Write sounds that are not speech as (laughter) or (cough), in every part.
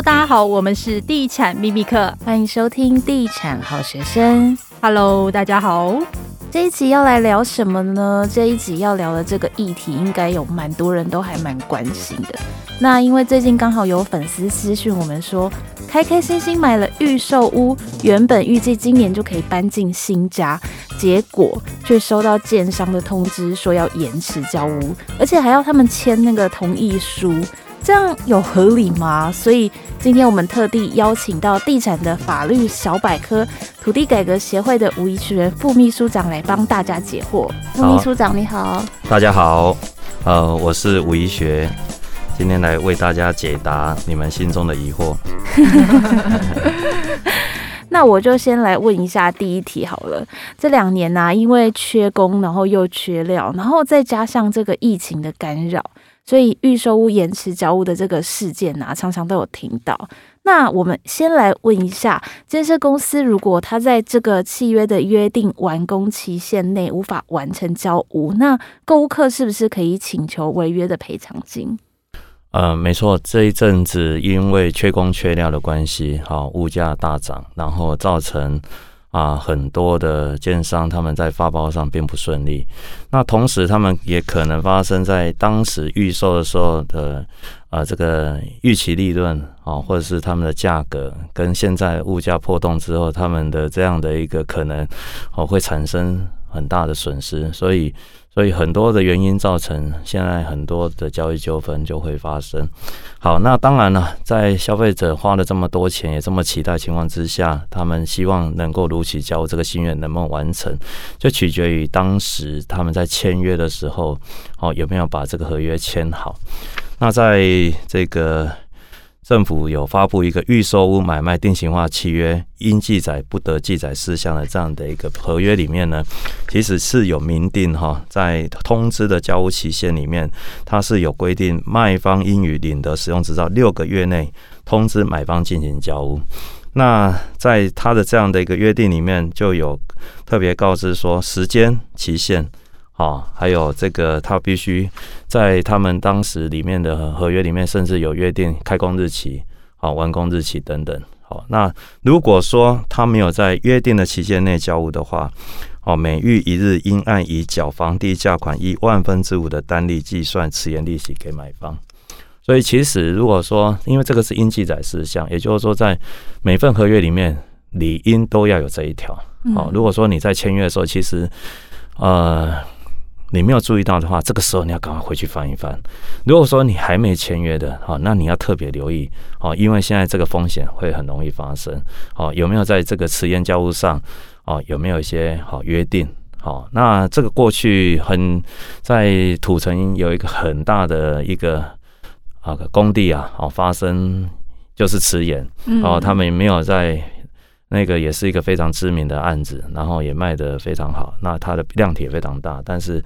Hello，大家好，我们是地产秘密客，欢迎收听地产好学生。Hello，大家好。这一集要来聊什么呢？这一集要聊的这个议题，应该有蛮多人都还蛮关心的。那因为最近刚好有粉丝私讯我们说，开开心心买了预售屋，原本预计今年就可以搬进新家，结果却收到建商的通知说要延迟交屋，而且还要他们签那个同意书。这样有合理吗？所以今天我们特地邀请到地产的法律小百科、土地改革协会的吴怡学副秘书长来帮大家解惑。副秘书长你好，大家好，呃，我是吴怡学，今天来为大家解答你们心中的疑惑。(laughs) 那我就先来问一下第一题好了。这两年呢、啊，因为缺工，然后又缺料，然后再加上这个疫情的干扰。所以预售屋延迟交屋的这个事件啊，常常都有听到。那我们先来问一下，建设公司如果他在这个契约的约定完工期限内无法完成交屋，那购物客是不是可以请求违约的赔偿金？呃，没错，这一阵子因为缺工缺料的关系，好，物价大涨，然后造成。啊，很多的建商他们在发包上并不顺利，那同时他们也可能发生在当时预售的时候的啊，这个预期利润啊，或者是他们的价格跟现在物价破洞之后，他们的这样的一个可能哦会产生很大的损失，所以。所以很多的原因造成现在很多的交易纠纷就会发生。好，那当然了，在消费者花了这么多钱也这么期待情况之下，他们希望能够如期交这个心愿能不能完成，就取决于当时他们在签约的时候，哦有没有把这个合约签好。那在这个。政府有发布一个预售屋买卖定型化契约应记载不得记载事项的这样的一个合约里面呢，其实是有明定哈，在通知的交屋期限里面，它是有规定卖方应于领得使用执照六个月内通知买方进行交屋。那在它的这样的一个约定里面，就有特别告知说时间期限。啊，还有这个，他必须在他们当时里面的合约里面，甚至有约定开工日期、好完工日期等等。好，那如果说他没有在约定的期间内交屋的话，哦，每逾一日应按已缴房地价款一万分之五的单利计算迟延利息给买方。所以，其实如果说，因为这个是应记载事项，也就是说，在每份合约里面理应都要有这一条。好，如果说你在签约的时候，其实呃。你没有注意到的话，这个时候你要赶快回去翻一翻。如果说你还没签约的，好，那你要特别留意，哦，因为现在这个风险会很容易发生。哦，有没有在这个迟延交屋上，哦，有没有一些好约定？好，那这个过去很在土城有一个很大的一个啊工地啊，哦，发生就是迟延，哦，他们也没有在。那个也是一个非常知名的案子，然后也卖得非常好。那它的量体也非常大，但是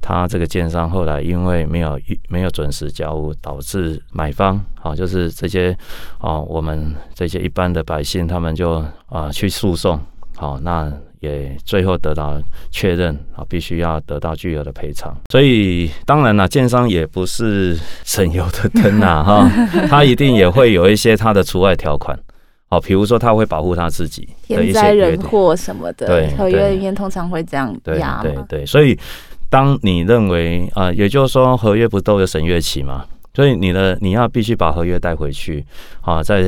它这个建商后来因为没有没有准时交屋，导致买方啊，就是这些啊，我们这些一般的百姓，他们就啊去诉讼，好，那也最后得到确认啊，必须要得到巨额的赔偿。所以当然了，建商也不是省油的灯呐，哈，他一定也会有一些他的除外条款。好，比如说他会保护他自己天灾人祸什么的，对，合约里面通常会这样压。对对对，所以当你认为啊、呃，也就是说合约不都有审阅期嘛？所以你的你要必须把合约带回去啊，在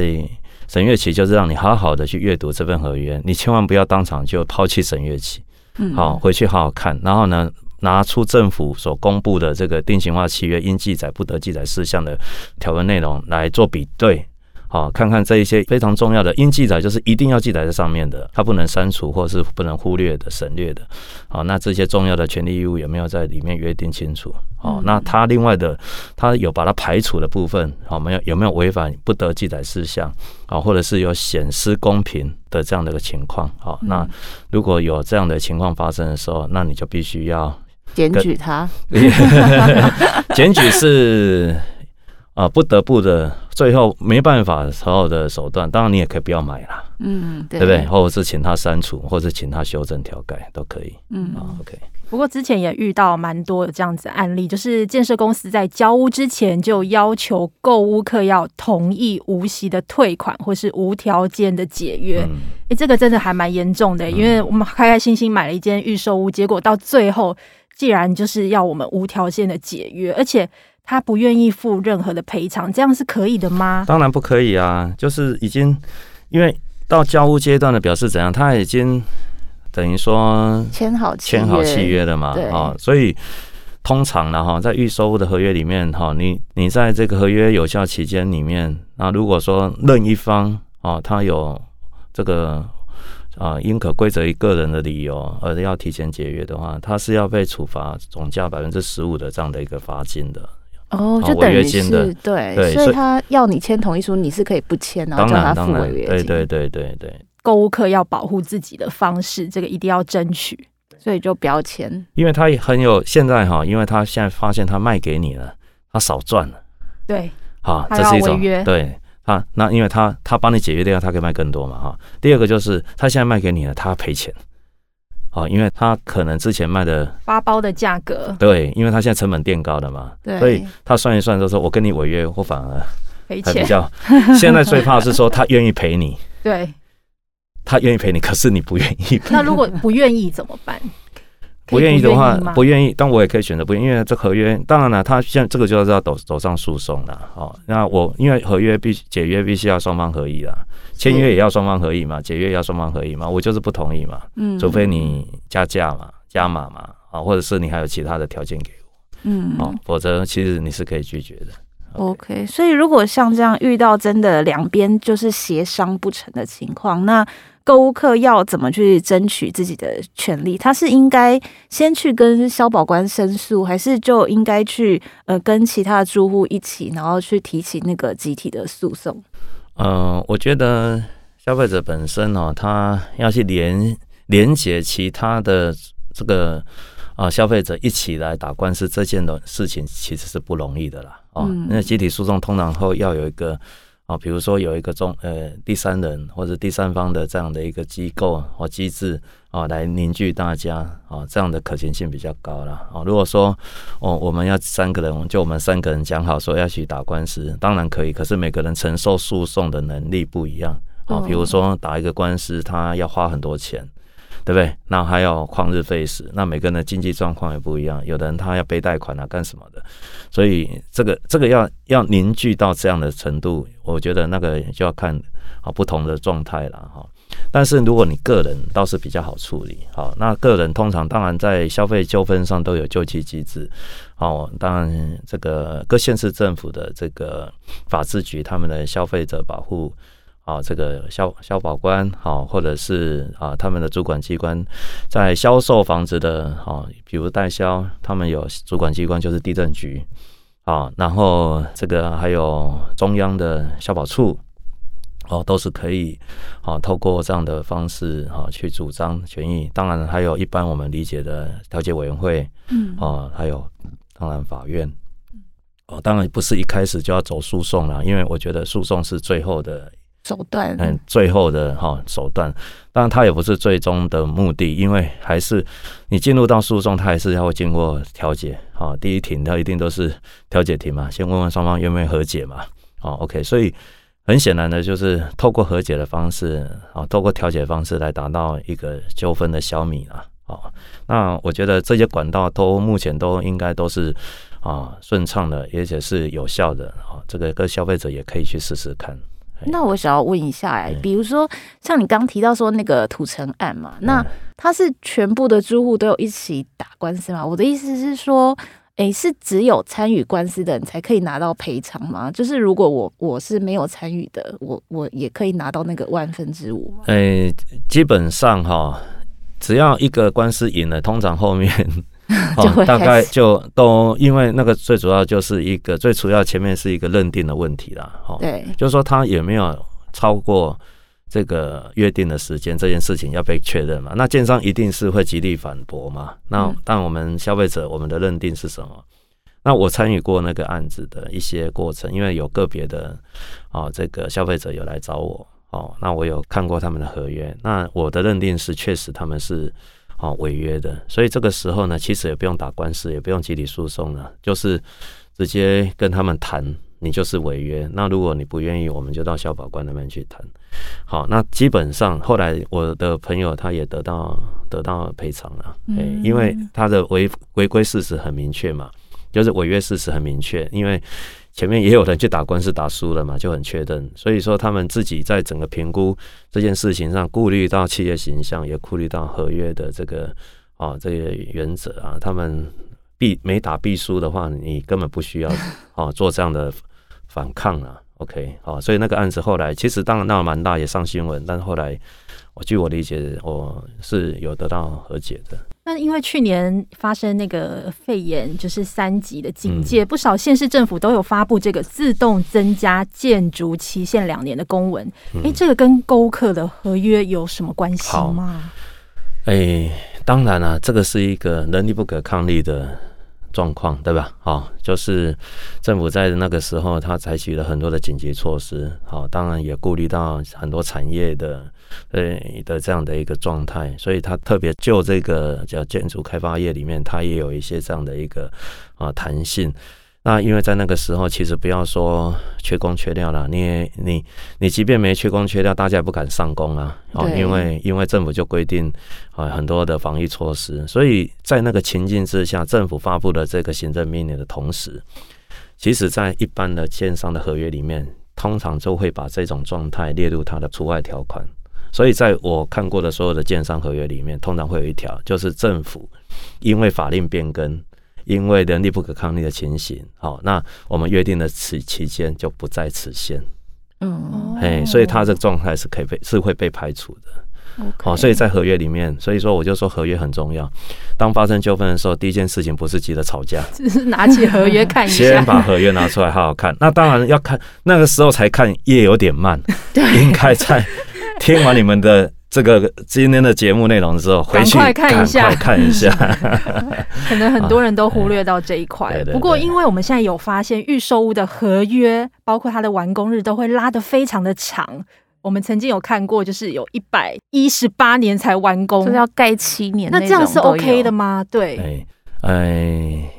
审阅期就是让你好好的去阅读这份合约，你千万不要当场就抛弃审阅期。嗯，好，回去好好看，然后呢，拿出政府所公布的这个定型化契约应记载不得记载事项的条文内容来做比对。好，看看这一些非常重要的应记载，就是一定要记载在上面的，它不能删除或是不能忽略的、省略的。好，那这些重要的权利义务有没有在里面约定清楚？好，那他另外的，他有把它排除的部分，好，没有有没有违反不得记载事项？啊，或者是有显失公平的这样的一个情况？好，那如果有这样的情况发生的时候，那你就必须要检举他。(laughs) 检举是。啊，不得不的，最后没办法的时候的手段，当然你也可以不要买啦，嗯，对，对不对？或者是请他删除，或者是请他修正调改都可以，嗯，啊，OK。不过之前也遇到蛮多的这样子的案例，就是建设公司在交屋之前就要求购屋客要同意无息的退款或是无条件的解约。哎、这个真的还蛮严重的，因为我们开开心心买了一间预售屋，结果到最后既然就是要我们无条件的解约，而且他不愿意付任何的赔偿，这样是可以的吗？当然不可以啊，就是已经因为到交屋阶段的表示怎样，他已经。等于说签好签好契约了嘛？啊，所以通常呢，哈，在预收屋的合约里面，哈，你你在这个合约有效期间里面，那如果说任一方啊，他有这个啊应可归责于个人的理由而要提前解约的话，他是要被处罚总价百分之十五的这样的一个罚金的。哦，就等于是对，对，所以他要你签同意书，你是可以不签，然后叫他付违约金。对对对对对。购物客要保护自己的方式，这个一定要争取，所以就不要签。因为他很有现在哈，因为他现在发现他卖给你了，他少赚了。对，好，这是一种对啊。那因为他他帮你解约掉，他可以卖更多嘛哈。第二个就是他现在卖给你了，他赔钱。好，因为他可能之前卖的八包的价格，对，因为他现在成本垫高了嘛，对，所以他算一算就说，我跟你违约，我反而赔钱。(laughs) 比较现在最怕是说他愿意赔你，对。他愿意赔你，可是你不愿意。那如果不愿意怎么办？不愿意的话，不愿意，但我也可以选择不愿意，因为这合约当然了，他现在这个就是要走走上诉讼了。哦，那我因为合约必解约必须要双方合意啦，签约也要双方合意嘛，解约也要双方合意嘛，我就是不同意嘛。嗯，除非你加价嘛，加码嘛，啊，或者是你还有其他的条件给我，嗯，哦，否则其实你是可以拒绝的。OK，所以如果像这样遇到真的两边就是协商不成的情况，那购物客要怎么去争取自己的权利？他是应该先去跟消保官申诉，还是就应该去呃跟其他的住户一起，然后去提起那个集体的诉讼？呃，我觉得消费者本身哦，他要去连连接其他的这个啊、呃、消费者一起来打官司，这件的事情其实是不容易的啦。哦，那集体诉讼通常后要有一个啊，比如说有一个中呃第三人或者第三方的这样的一个机构或机制啊，来凝聚大家啊，这样的可行性比较高了啊。如果说哦我们要三个人，就我们三个人讲好说要去打官司，当然可以，可是每个人承受诉讼的能力不一样啊。比如说打一个官司，他要花很多钱。对不对？那还要旷日费时，那每个人的经济状况也不一样，有的人他要背贷款啊，干什么的，所以这个这个要要凝聚到这样的程度，我觉得那个就要看啊不同的状态了哈。但是如果你个人倒是比较好处理，好，那个人通常当然在消费纠纷上都有救济机制，哦，当然这个各县市政府的这个法制局他们的消费者保护。啊，这个消消保官，好，或者是啊，他们的主管机关在销售房子的，啊，比如代销，他们有主管机关就是地震局，啊，然后这个还有中央的消保处，哦，都是可以，啊，透过这样的方式，啊，去主张权益。当然，还有一般我们理解的调解委员会，嗯，啊，还有当然法院，哦，当然不是一开始就要走诉讼了，因为我觉得诉讼是最后的。手段，嗯，最后的哈手段，当然它也不是最终的目的，因为还是你进入到诉讼，它还是要经过调解，哈，第一庭它一定都是调解庭嘛，先问问双方愿不愿意和解嘛，哦，OK，所以很显然的就是透过和解的方式，啊，透过调解方式来达到一个纠纷的消弭啊，哦，那我觉得这些管道都目前都应该都是啊顺畅的，而且是有效的，啊，这个各消费者也可以去试试看。那我想要问一下，哎，比如说像你刚提到说那个土城案嘛，那他是全部的住户都有一起打官司吗？我的意思是说，哎，是只有参与官司的人才可以拿到赔偿吗？就是如果我我是没有参与的，我我也可以拿到那个万分之五吗？哎，基本上哈，只要一个官司赢了，通常后面。(laughs) 哦，大概就都因为那个最主要就是一个最主要前面是一个认定的问题啦，哈，对，就是说他有没有超过这个约定的时间，这件事情要被确认嘛？那建商一定是会极力反驳嘛？那但我们消费者我们的认定是什么？那我参与过那个案子的一些过程，因为有个别的啊，这个消费者有来找我，哦，那我有看过他们的合约，那我的认定是确实他们是。好违约的。所以这个时候呢，其实也不用打官司，也不用集体诉讼了，就是直接跟他们谈，你就是违约。那如果你不愿意，我们就到消保官那边去谈。好，那基本上后来我的朋友他也得到得到赔偿了，哎、欸，因为他的违违规事实很明确嘛，就是违约事实很明确，因为前面也有人去打官司打输了嘛，就很确认，所以说他们自己在整个评估这件事情上，顾虑到企业形象，也顾虑到合约的这个啊这个原则啊，他们必没打必输的话，你根本不需要 (laughs) 啊做这样的反抗啊。OK，好，所以那个案子后来其实当然闹蛮大，也上新闻，但是后来我据我理解，我是有得到和解的。那因为去年发生那个肺炎，就是三级的警戒，嗯、不少县市政府都有发布这个自动增加建筑期限两年的公文。哎、嗯欸，这个跟勾客的合约有什么关系吗？哎、欸，当然了、啊，这个是一个能力不可抗力的。状况对吧？好，就是政府在那个时候，他采取了很多的紧急措施。好，当然也顾虑到很多产业的呃的这样的一个状态，所以他特别就这个叫建筑开发业里面，他也有一些这样的一个啊弹性。那因为在那个时候，其实不要说缺工缺料了，你你你即便没缺工缺料，大家也不敢上工啊。哦，因为因为政府就规定啊很多的防疫措施，所以在那个情境之下，政府发布的这个行政命令的同时，其实在一般的建商的合约里面，通常就会把这种状态列入它的除外条款。所以在我看过的所有的建商合约里面，通常会有一条，就是政府因为法令变更。因为人力不可抗力的情形，好，那我们约定的此期间就不在此限，嗯，嘿，所以他这个状态是可以被是会被排除的，好，所以在合约里面，所以说我就说合约很重要。当发生纠纷的时候，第一件事情不是急着吵架，(laughs) 只是拿起合约看一下，先把合约拿出来好好看。那当然要看那个时候才看，也有点慢，(laughs) 对，应该在听完你们的。这个今天的节目内容之后，回去赶快看一下，看一下。(laughs) 可能很多人都忽略到这一块。(laughs) 啊、不过，因为我们现在有发现，预售屋的合约，包括它的完工日，都会拉得非常的长。我们曾经有看过，就是有一百一十八年才完工，就是要盖七年。那这样是 OK 的吗？对。哎，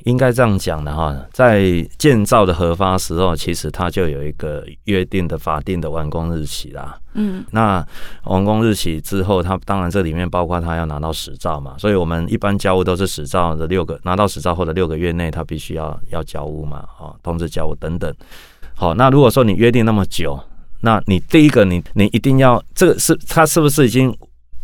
应该这样讲的哈，在建造的核发时候，其实它就有一个约定的法定的完工日期啦。嗯，那完工日期之后，它当然这里面包括它要拿到实照嘛，所以我们一般交屋都是实照的六个，拿到实照后的六个月内，它必须要要交屋嘛，哦，通知交屋等等。好，那如果说你约定那么久，那你第一个你你一定要这个是他是不是已经，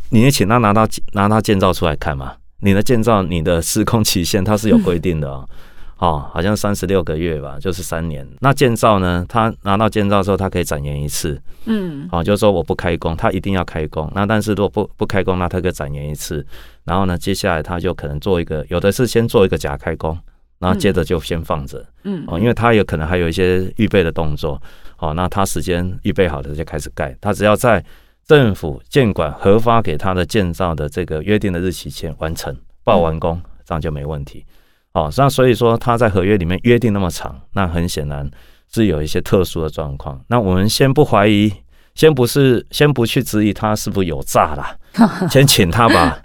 你也请他拿到拿到建造出来看嘛？你的建造，你的施工期限它是有规定的哦，(laughs) 哦，好像三十六个月吧，就是三年。那建造呢，他拿到建造之后，他可以展延一次，嗯，好，就是说我不开工，他一定要开工。那但是如果不不开工，那他可以展延一次。然后呢，接下来他就可能做一个，有的是先做一个假开工，然后接着就先放着，嗯，哦，因为他有可能还有一些预备的动作，哦，那他时间预备好了就开始盖，他只要在。政府建管核发给他的建造的这个约定的日期前完成报完工，这样就没问题。哦，那所以说他在合约里面约定那么长，那很显然是有一些特殊的状况。那我们先不怀疑，先不是先不去质疑他是不是有诈啦，(laughs) 先请他把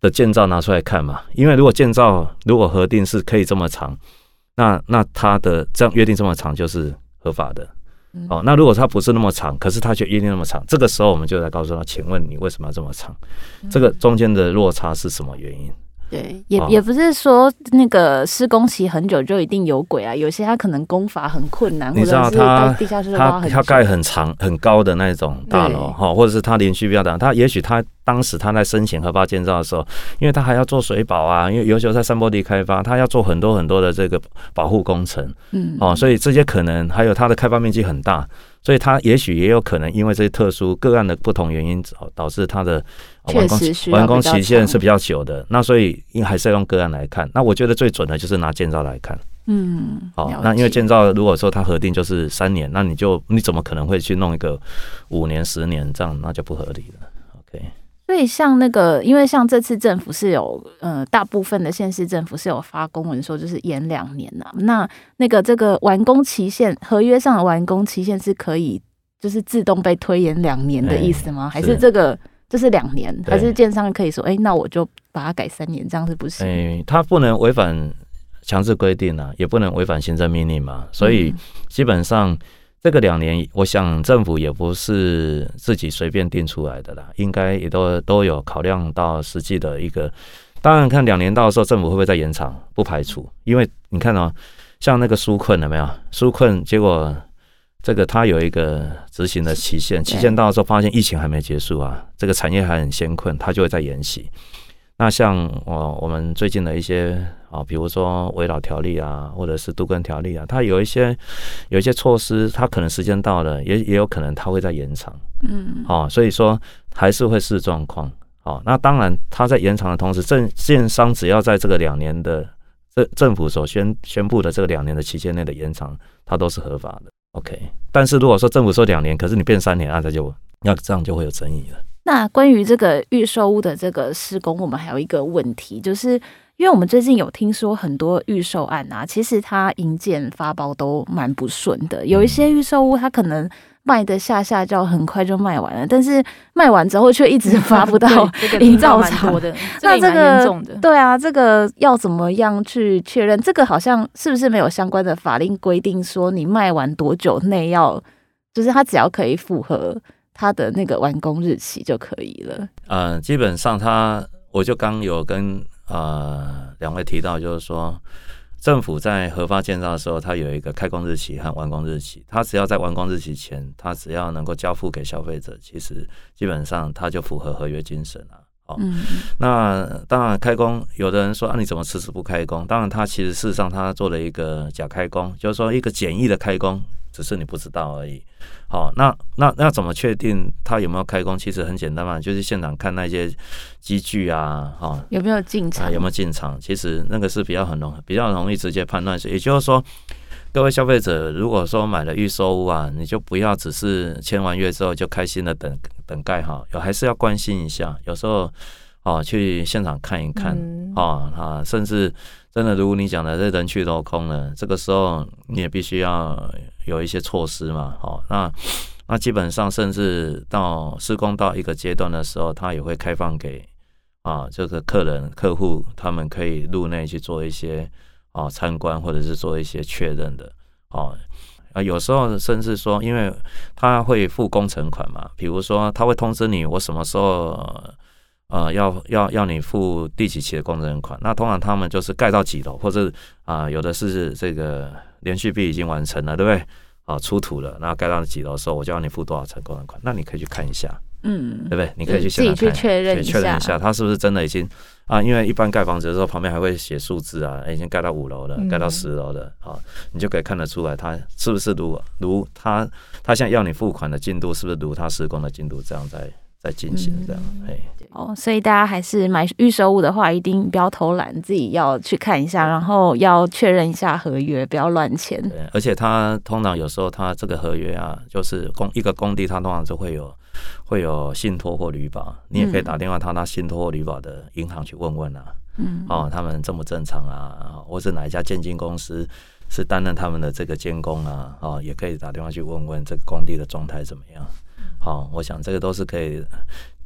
的建造拿出来看嘛。因为如果建造如果核定是可以这么长，那那他的这样约定这么长就是合法的。哦，那如果它不是那么长，可是它却约定那么长，这个时候我们就来告诉他，请问你为什么要这么长？这个中间的落差是什么原因？对，也也不是说那个施工期很久就一定有鬼啊，有些他可能工法很困难，你知道他他他盖很长很高的那种大楼哈，或者是他连续比较大，他也许他当时他在申请核发建造的时候，因为他还要做水保啊，因为尤其在山坡地开发，他要做很多很多的这个保护工程，嗯，哦，所以这些可能还有它的开发面积很大。所以他也许也有可能因为这些特殊个案的不同原因，导导致他的完工完工期限是比较久的。那所以应还是要用个案来看。那我觉得最准的就是拿建造来看。嗯，好，那因为建造如果说它核定就是三年，那你就你怎么可能会去弄一个五年、十年这样，那就不合理了。OK。所以像那个，因为像这次政府是有，呃，大部分的县市政府是有发公文说，就是延两年呐、啊。那那个这个完工期限，合约上的完工期限是可以，就是自动被推延两年的意思吗？还是这个就是两年，还是建商可以说，哎、欸，那我就把它改三年，这样是不行？哎、欸，他不能违反强制规定啊，也不能违反行政命令嘛，所以基本上。这个两年，我想政府也不是自己随便定出来的啦，应该也都都有考量到实际的一个。当然，看两年到的时候，政府会不会再延长？不排除，因为你看哦，像那个纾困了没有？纾困结果这个它有一个执行的期限，期限到的时候发现疫情还没结束啊，这个产业还很先困，它就会再延期。那像我我们最近的一些啊，比如说围绕条例啊，或者是杜根条例啊，它有一些有一些措施，它可能时间到了，也也有可能它会再延长，嗯，哦，所以说还是会视状况，好，那当然它在延长的同时，政建商只要在这个两年的政政府所宣宣布的这个两年的期间内的延长，它都是合法的，OK。但是如果说政府说两年，可是你变三年，那它就要这样就会有争议了。那关于这个预售屋的这个施工，我们还有一个问题，就是因为我们最近有听说很多预售案啊，其实它营建发包都蛮不顺的。有一些预售屋，它可能卖的下下叫很快就卖完了，但是卖完之后却一直 (laughs) 发不到营造厂的。(laughs) 那这个对啊，这个要怎么样去确认？这个好像是不是没有相关的法令规定说你卖完多久内要，就是它只要可以符合。它的那个完工日期就可以了。呃，基本上它，我就刚有跟呃两位提到，就是说，政府在核发建造的时候，它有一个开工日期和完工日期。它只要在完工日期前，它只要能够交付给消费者，其实基本上它就符合合约精神了。哦，嗯、那当然开工，有的人说啊，你怎么迟迟不开工？当然，他其实事实上他做了一个假开工，就是说一个简易的开工。只是你不知道而已。好，那那那怎么确定他有没有开工？其实很简单嘛，就是现场看那些机具啊，哈，有没有进场？有没有进场？其实那个是比较很容比较容易直接判断。也就是说，各位消费者，如果说买了预售屋啊，你就不要只是签完约之后就开心的等等盖哈，有还是要关心一下。有时候哦，去现场看一看，哦啊，甚至。真的，如果你讲的，这人去楼空了，这个时候你也必须要有一些措施嘛。好，那那基本上，甚至到施工到一个阶段的时候，他也会开放给啊，这个客人、客户，他们可以入内去做一些啊参观，或者是做一些确认的。哦，啊，有时候甚至说，因为他会付工程款嘛，比如说他会通知你，我什么时候。要要要你付第几期的工程款？那通常他们就是盖到几楼，或者啊、呃，有的是这个连续壁已经完成了，对不对？啊，出土了，那盖到几楼的时候，我就要你付多少层工程款？那你可以去看一下，嗯，对不对？你可以去现场看，确认确认一下，他是不是真的已经啊？因为一般盖房子的时候，旁边还会写数字啊，已经盖到五楼了，盖到十楼了，啊，你就可以看得出来，他是不是如如他他现在要你付款的进度，是不是如他施工的进度这样在在进行这样？哎。哦，所以大家还是买预售物的话，一定不要偷懒，自己要去看一下，然后要确认一下合约，不要乱签。对，而且他通常有时候他这个合约啊，就是工一个工地，他通常就会有会有信托或旅保，你也可以打电话他那信托或旅保的银行去问问啊，嗯，哦，他们正不正常啊，或是哪一家建金公司是担任他们的这个监工啊，哦，也可以打电话去问问这个工地的状态怎么样。好，我想这个都是可以，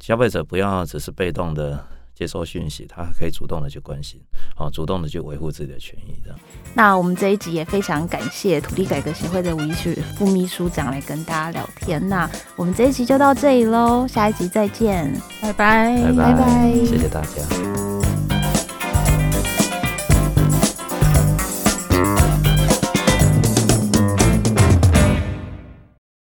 消费者不要只是被动的接收讯息，他可以主动的去关心，好，主动的去维护自己的权益。这样。那我们这一集也非常感谢土地改革协会的吴一旭副秘书长来跟大家聊天。那我们这一集就到这里喽，下一集再见，拜拜，拜拜，谢谢大家。